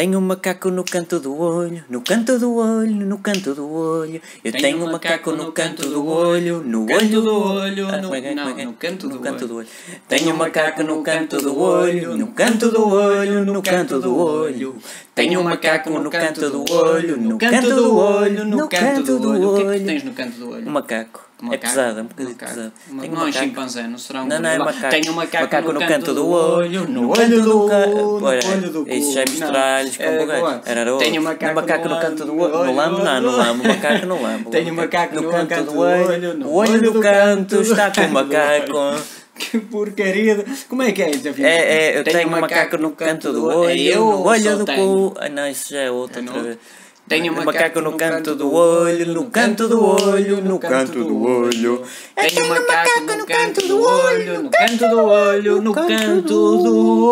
tenho um macaco no canto do olho, no canto do olho, no canto do olho. Eu tenho, um macaco no canto do olho, no olho do olho. Ah, no, como é é? Não, no canto do olho. olho. Tenho um macaco no canto do olho, no canto do olho, no canto do olho. Tenho um macaco no canto do olho, no canto do olho, no canto do O que é que tu olho. tens no canto do olho? Um macaco. Um É macaco? pesado, é um bocadinho Macaco. um não é um macaco. chimpanzé, não será um Não, não, é macaco. Tenho um macaco, no canto do olho, no olho do olho. Olha, olho do isso já é misturar-lhes com é, boa. Era outro. Tenho um macaco, macaco no canto do olho. No lambo, não, no lambo. Macaco no lambo. Tenho um macaco no canto do olho. olho, no O olho do canto está com o macaco. Que porcaria. Como é que é isso? É, é, eu tenho um macaco no canto do olho, É eu no olho do tenho? cu. Ah, não, isso já é É outra vez. Tenho um Um macaco no canto do olho, no canto do olho, no canto do olho. Tenho um macaco no canto do olho, no canto do olho, no canto do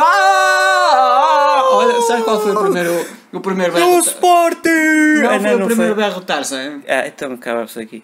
olho. Olha, sabe qual foi o o primeiro berro? Sporting! Não, Ah, foi o não primeiro foi. berro Tarzan. Ah, então acaba-se aqui.